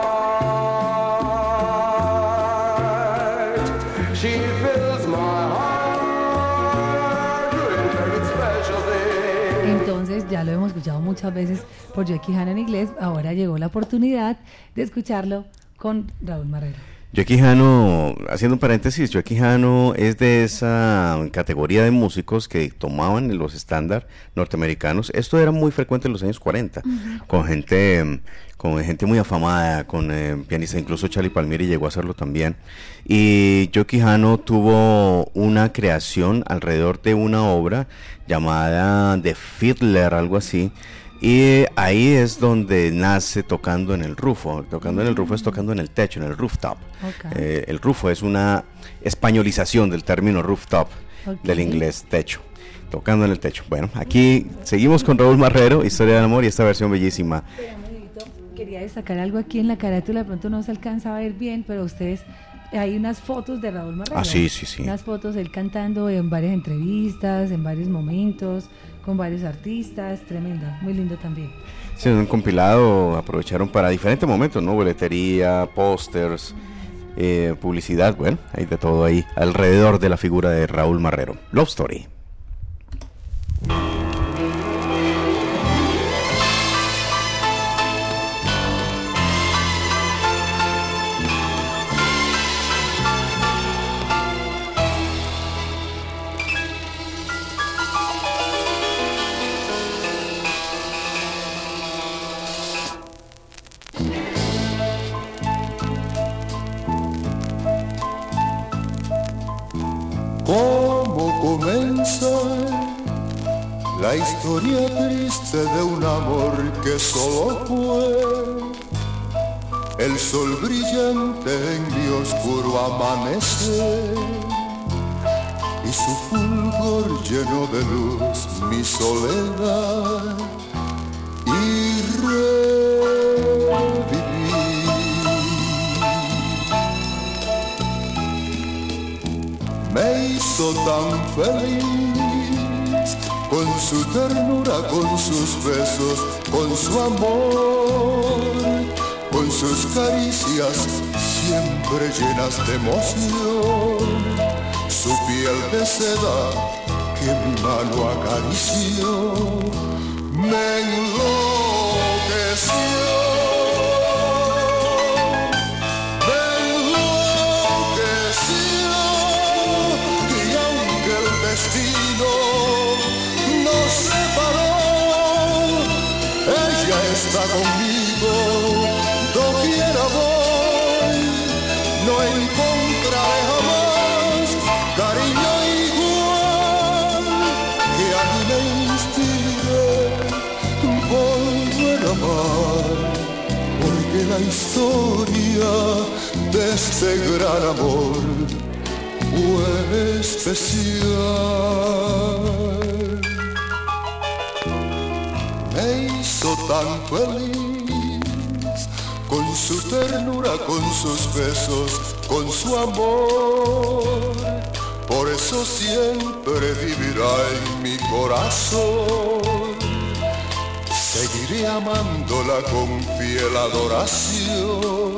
Speaker 2: Muchas veces por Joe Quijano en inglés. Ahora llegó la oportunidad de escucharlo con Raúl Marrero.
Speaker 3: Joe Quijano, haciendo un paréntesis, Joe Quijano es de esa categoría de músicos que tomaban los estándar norteamericanos. Esto era muy frecuente en los años 40, con gente con gente muy afamada, con eh, pianistas, incluso Charlie Palmieri llegó a hacerlo también. Y Joe Quijano tuvo una creación alrededor de una obra llamada The Fiddler, algo así, y ahí es donde nace tocando en el rufo. Tocando en el rufo es tocando en el techo, en el rooftop. Eh, el rufo es una españolización del término rooftop del inglés techo. Tocando en el techo. Bueno, aquí seguimos con Raúl Marrero, Historia del Amor y esta versión bellísima.
Speaker 2: Quería destacar algo aquí en la carátula, de pronto no se alcanza a ver bien, pero ustedes hay unas fotos de Raúl Marrero.
Speaker 3: Ah, sí, sí, sí.
Speaker 2: Unas fotos él cantando en varias entrevistas, en varios momentos con varios artistas, tremenda, muy lindo también.
Speaker 3: Sí, un compilado aprovecharon para diferentes momentos, ¿no? Boletería, pósters, eh, publicidad, bueno, hay de todo ahí alrededor de la figura de Raúl Marrero. Love Story.
Speaker 4: Llenas de emoción, su piel de seda que mi mano acarició, me enloqueció. De este gran amor fue especial. tan feliz, con su ternura, con sus besos, con su amor. Por eso siempre vivirá en mi corazón. Seguiré amándola con fiel adoración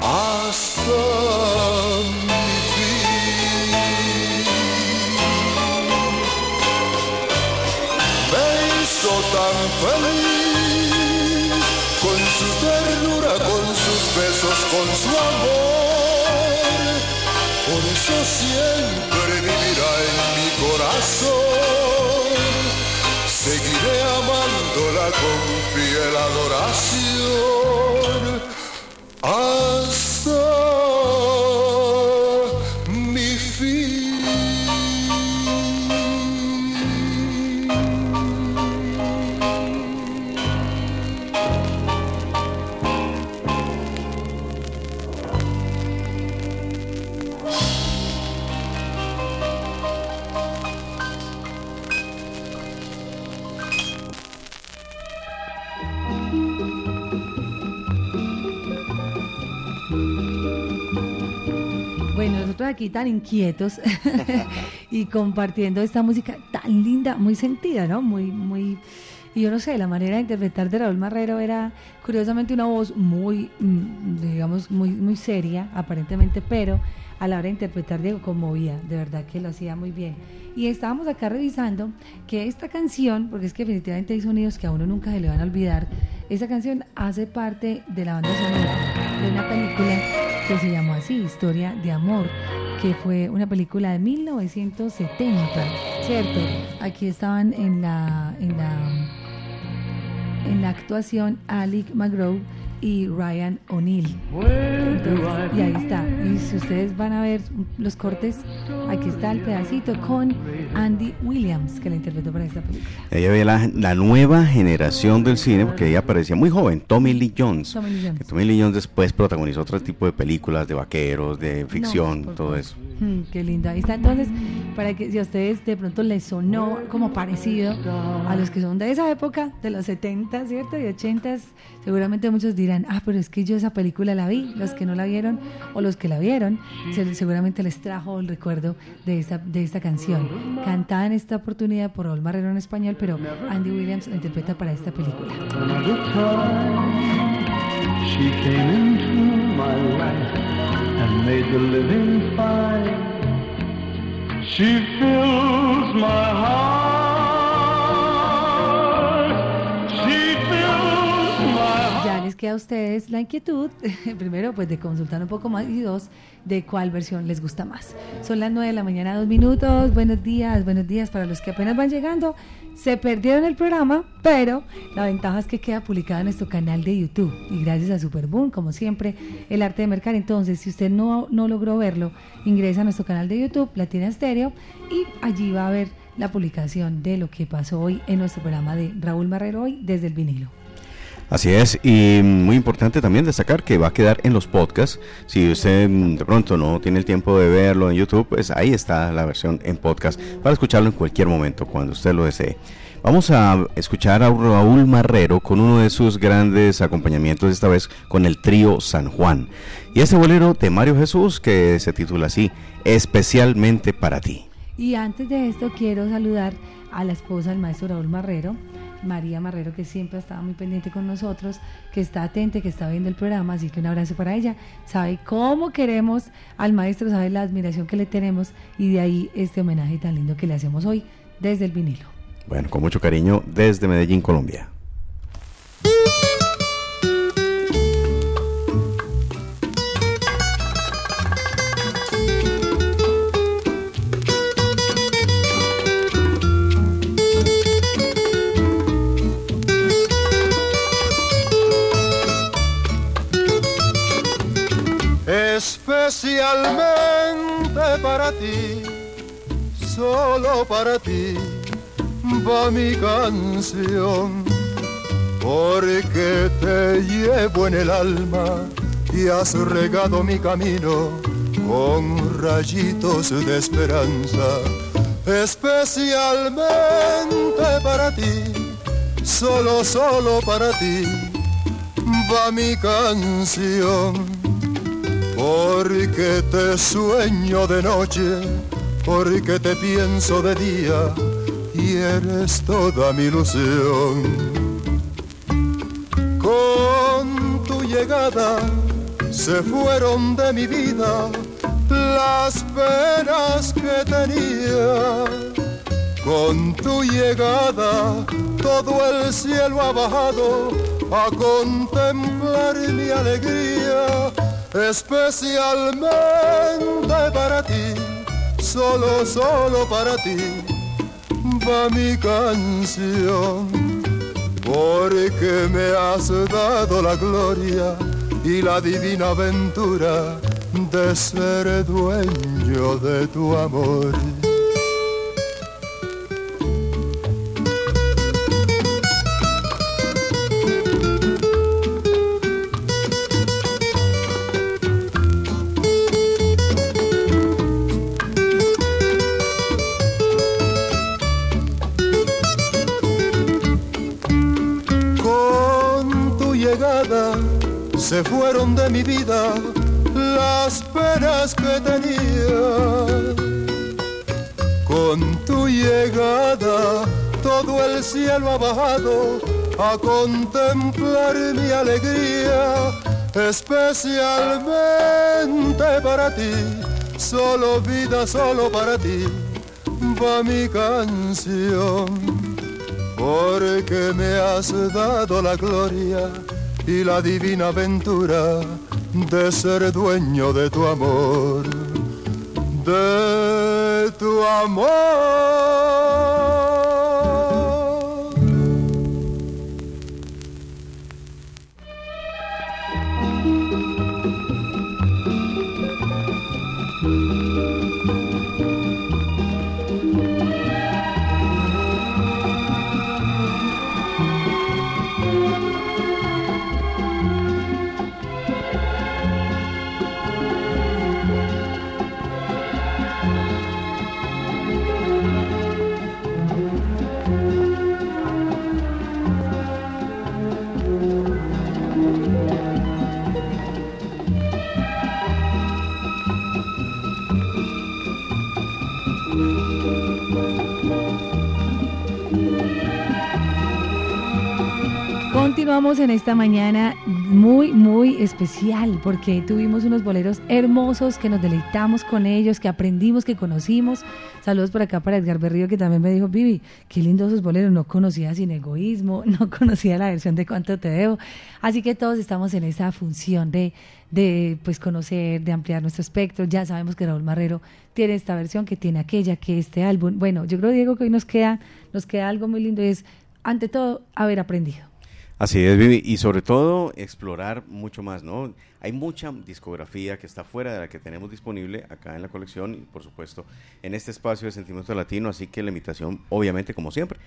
Speaker 4: hasta tan feliz, con su ternura, con sus besos, con su amor. Por eso siempre vivirá en mi corazón. Amándola con fiel adoración
Speaker 2: aquí tan inquietos y compartiendo esta música tan linda, muy sentida, ¿no? Muy, muy, y yo no sé, la manera de interpretar de Raúl Marrero era curiosamente una voz muy, mm, digamos, muy, muy seria, aparentemente, pero a la hora de interpretar Diego conmovía, de verdad que lo hacía muy bien. Y estábamos acá revisando que esta canción, porque es que definitivamente hay sonidos que a uno nunca se le van a olvidar, esta canción hace parte de la banda sonora de una película que se llamó así, Historia de Amor, que fue una película de 1970, ¿cierto? Aquí estaban en la, en la, en la actuación Alec McGraw y Ryan O'Neill. Y ahí está. Y si ustedes van a ver los cortes, aquí está el pedacito con Andy Williams, que la interpretó para esta película.
Speaker 3: Ella ve la, nueva generación del cine, porque ella parecía muy joven, Tommy Lee Jones.
Speaker 2: Tommy Lee Jones.
Speaker 3: Tommy Lee Jones después protagonizó otro tipo de películas, de vaqueros, de ficción, todo eso.
Speaker 2: Mm, qué lindo. Ahí está entonces, para que si a ustedes de pronto les sonó como parecido a los que son de esa época, de los 70, ¿cierto? Y 80, seguramente muchos dirán, ah, pero es que yo esa película la vi, los que no la vieron o los que la vieron, seguramente les trajo el recuerdo de esta, de esta canción. Cantada en esta oportunidad por Raúl Marrero en español, pero Andy Williams la interpreta para esta película. She fills my heart. Queda a ustedes la inquietud, primero pues de consultar un poco más y dos, de cuál versión les gusta más. Son las 9 de la mañana, dos minutos. Buenos días, buenos días para los que apenas van llegando. Se perdieron el programa, pero la ventaja es que queda publicado en nuestro canal de YouTube. Y gracias a Superboom, como siempre, el arte de mercar. Entonces, si usted no, no logró verlo, ingresa a nuestro canal de YouTube, Latina Estéreo, y allí va a ver la publicación de lo que pasó hoy en nuestro programa de Raúl Marrero hoy desde el vinilo.
Speaker 3: Así es, y muy importante también destacar que va a quedar en los podcasts. Si usted mm, de pronto no tiene el tiempo de verlo en YouTube, pues ahí está la versión en podcast para escucharlo en cualquier momento, cuando usted lo desee. Vamos a escuchar a Raúl Marrero con uno de sus grandes acompañamientos, esta vez con el trío San Juan. Y este bolero de Mario Jesús que se titula así, Especialmente para ti.
Speaker 2: Y antes de esto quiero saludar a la esposa del maestro Raúl Marrero, María Marrero, que siempre ha estado muy pendiente con nosotros, que está atenta, que está viendo el programa, así que un abrazo para ella. Sabe cómo queremos al maestro, sabe la admiración que le tenemos y de ahí este homenaje tan lindo que le hacemos hoy desde el vinilo.
Speaker 3: Bueno, con mucho cariño desde Medellín, Colombia.
Speaker 4: Especialmente para ti, solo para ti, va mi canción, porque te llevo en el alma y has regado mi camino con rayitos de esperanza, especialmente para ti, solo, solo para ti, va mi canción porque te sueño de noche, porque te pienso de día y eres toda mi ilusión. Con tu llegada se fueron de mi vida las penas que tenía. Con tu llegada todo el cielo ha bajado a contemplar mi alegría especialmente para ti, solo, solo para ti, va mi canción, porque me has dado la gloria y la divina aventura de ser dueño de tu amor. Cielo ha bajado a contemplar mi alegría, especialmente para ti, solo vida, solo para ti, va mi canción, porque me has dado la gloria y la divina aventura de ser dueño de tu amor, de tu amor.
Speaker 2: Vamos en esta mañana muy, muy especial porque tuvimos unos boleros hermosos que nos deleitamos con ellos, que aprendimos, que conocimos. Saludos por acá para Edgar Berrío que también me dijo, Vivi, qué lindos esos boleros, no conocía sin egoísmo, no conocía la versión de cuánto te debo. Así que todos estamos en esa función de, de pues conocer, de ampliar nuestro espectro. Ya sabemos que Raúl Marrero tiene esta versión, que tiene aquella, que este álbum. Bueno, yo creo, Diego, que hoy nos queda, nos queda algo muy lindo y es, ante todo, haber aprendido
Speaker 3: Así es, Vivi, y sobre todo explorar mucho más, ¿no? Hay mucha discografía que está fuera de la que tenemos disponible acá en la colección y por supuesto en este espacio de Sentimiento Latino, así que la invitación, obviamente, como siempre,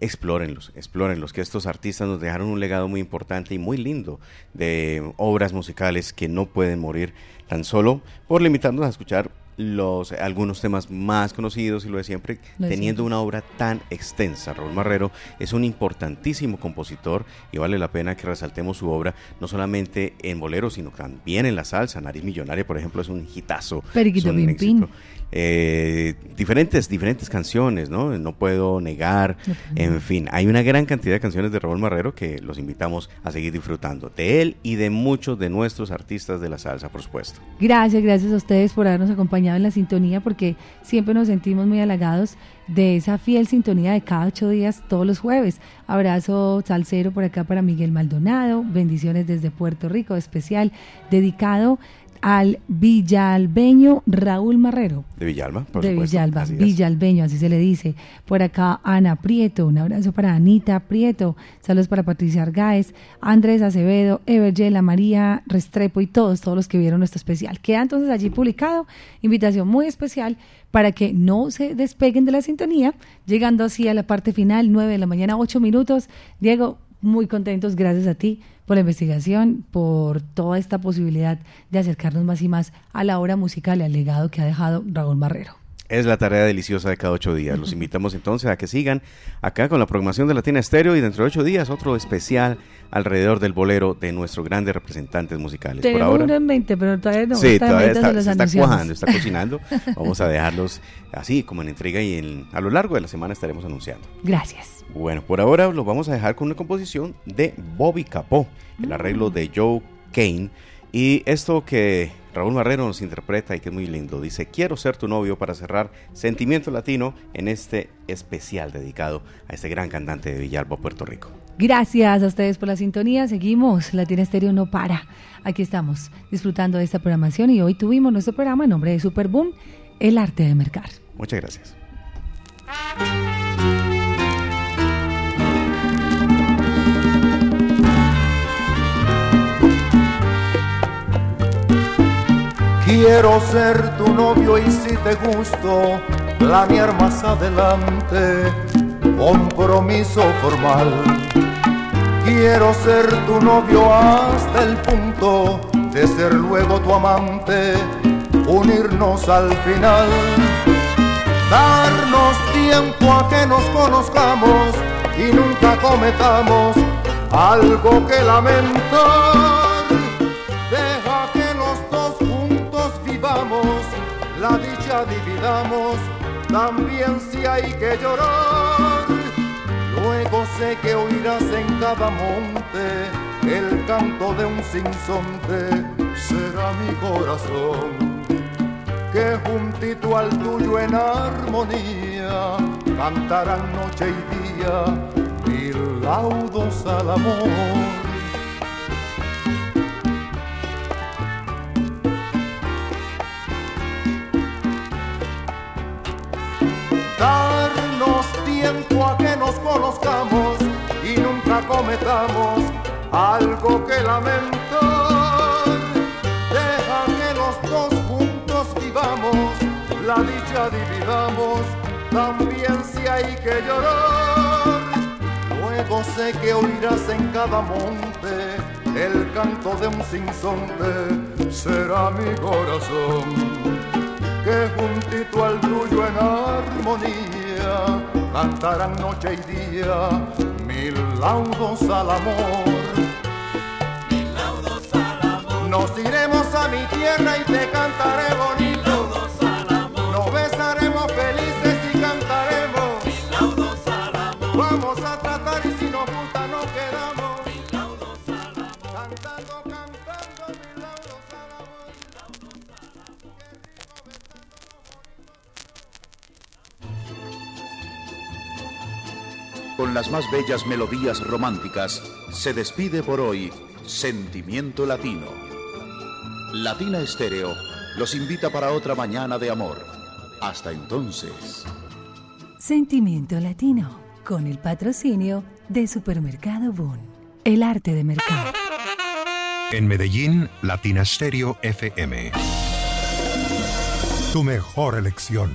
Speaker 3: explórenlos, explórenlos, que estos artistas nos dejaron un legado muy importante y muy lindo de obras musicales que no pueden morir tan solo por limitarnos a escuchar los algunos temas más conocidos y lo de siempre, teniendo una obra tan extensa. Raúl Marrero es un importantísimo compositor y vale la pena que resaltemos su obra, no solamente en bolero, sino también en la salsa. Nariz Millonaria, por ejemplo, es un hitazo.
Speaker 2: Periquito un
Speaker 3: eh, diferentes, diferentes canciones, ¿no? No puedo negar, en fin, hay una gran cantidad de canciones de Raúl Marrero que los invitamos a seguir disfrutando, de él y de muchos de nuestros artistas de la salsa, por supuesto.
Speaker 2: Gracias, gracias a ustedes por habernos acompañado en la sintonía, porque siempre nos sentimos muy halagados de esa fiel sintonía de cada ocho días, todos los jueves. Abrazo salsero por acá para Miguel Maldonado, bendiciones desde Puerto Rico, especial dedicado al villalbeño Raúl Marrero.
Speaker 3: De Villalba,
Speaker 2: por De Villalba, Villalbeño, así se le dice. Por acá Ana Prieto, un abrazo para Anita Prieto, saludos para Patricia Argáez, Andrés Acevedo, Evergela, María Restrepo y todos, todos los que vieron nuestro especial. Queda entonces allí publicado, invitación muy especial para que no se despeguen de la sintonía, llegando así a la parte final, 9 de la mañana, 8 minutos. Diego, muy contentos, gracias a ti por la investigación, por toda esta posibilidad de acercarnos más y más a la obra musical y al legado que ha dejado Raúl Marrero.
Speaker 3: Es la tarea deliciosa de cada ocho días. Los invitamos entonces a que sigan acá con la programación de Latina Estéreo y dentro de ocho días otro especial alrededor del bolero de nuestros grandes representantes musicales.
Speaker 2: Por ahora. en 20, pero todavía no.
Speaker 3: Sí, todavía está, está cuajando, está cocinando. Vamos a dejarlos así como en entrega y en, a lo largo de la semana estaremos anunciando.
Speaker 2: Gracias.
Speaker 3: Bueno, por ahora lo vamos a dejar con una composición de Bobby Capó, el arreglo de Joe Kane. Y esto que Raúl Marrero nos interpreta y que es muy lindo. Dice, quiero ser tu novio para cerrar Sentimiento Latino en este especial dedicado a este gran cantante de Villalba, Puerto Rico.
Speaker 2: Gracias a ustedes por la sintonía. Seguimos. Latina Estéreo no para. Aquí estamos disfrutando de esta programación y hoy tuvimos nuestro programa en nombre de Superboom, El Arte de Mercar.
Speaker 3: Muchas gracias.
Speaker 4: Quiero ser tu novio y si te gusto, planear más adelante compromiso formal. Quiero ser tu novio hasta el punto de ser luego tu amante, unirnos al final. Darnos tiempo a que nos conozcamos y nunca cometamos algo que lamentar. La dicha dividamos, también si hay que llorar. Luego sé que oirás en cada monte el canto de un sinsonte, será mi corazón que juntito al tuyo en armonía cantarán noche y día mil laudos al amor. Cometamos algo que lamentar. Deja que los dos juntos vivamos, la dicha dividamos, también si hay que llorar. Luego sé que oirás en cada monte el canto de un sinsonte, será mi corazón que juntito al tuyo en armonía cantarán noche y día laudos al amor.
Speaker 5: Mil laudos al amor.
Speaker 4: Nos iremos a mi tierra y te cantaré bonito.
Speaker 9: Con las más bellas melodías románticas, se despide por hoy Sentimiento Latino. Latina Estéreo los invita para otra mañana de amor. Hasta entonces.
Speaker 2: Sentimiento Latino, con el patrocinio de Supermercado Boon. El arte de mercado.
Speaker 10: En Medellín, Latina Stereo FM. Tu mejor elección.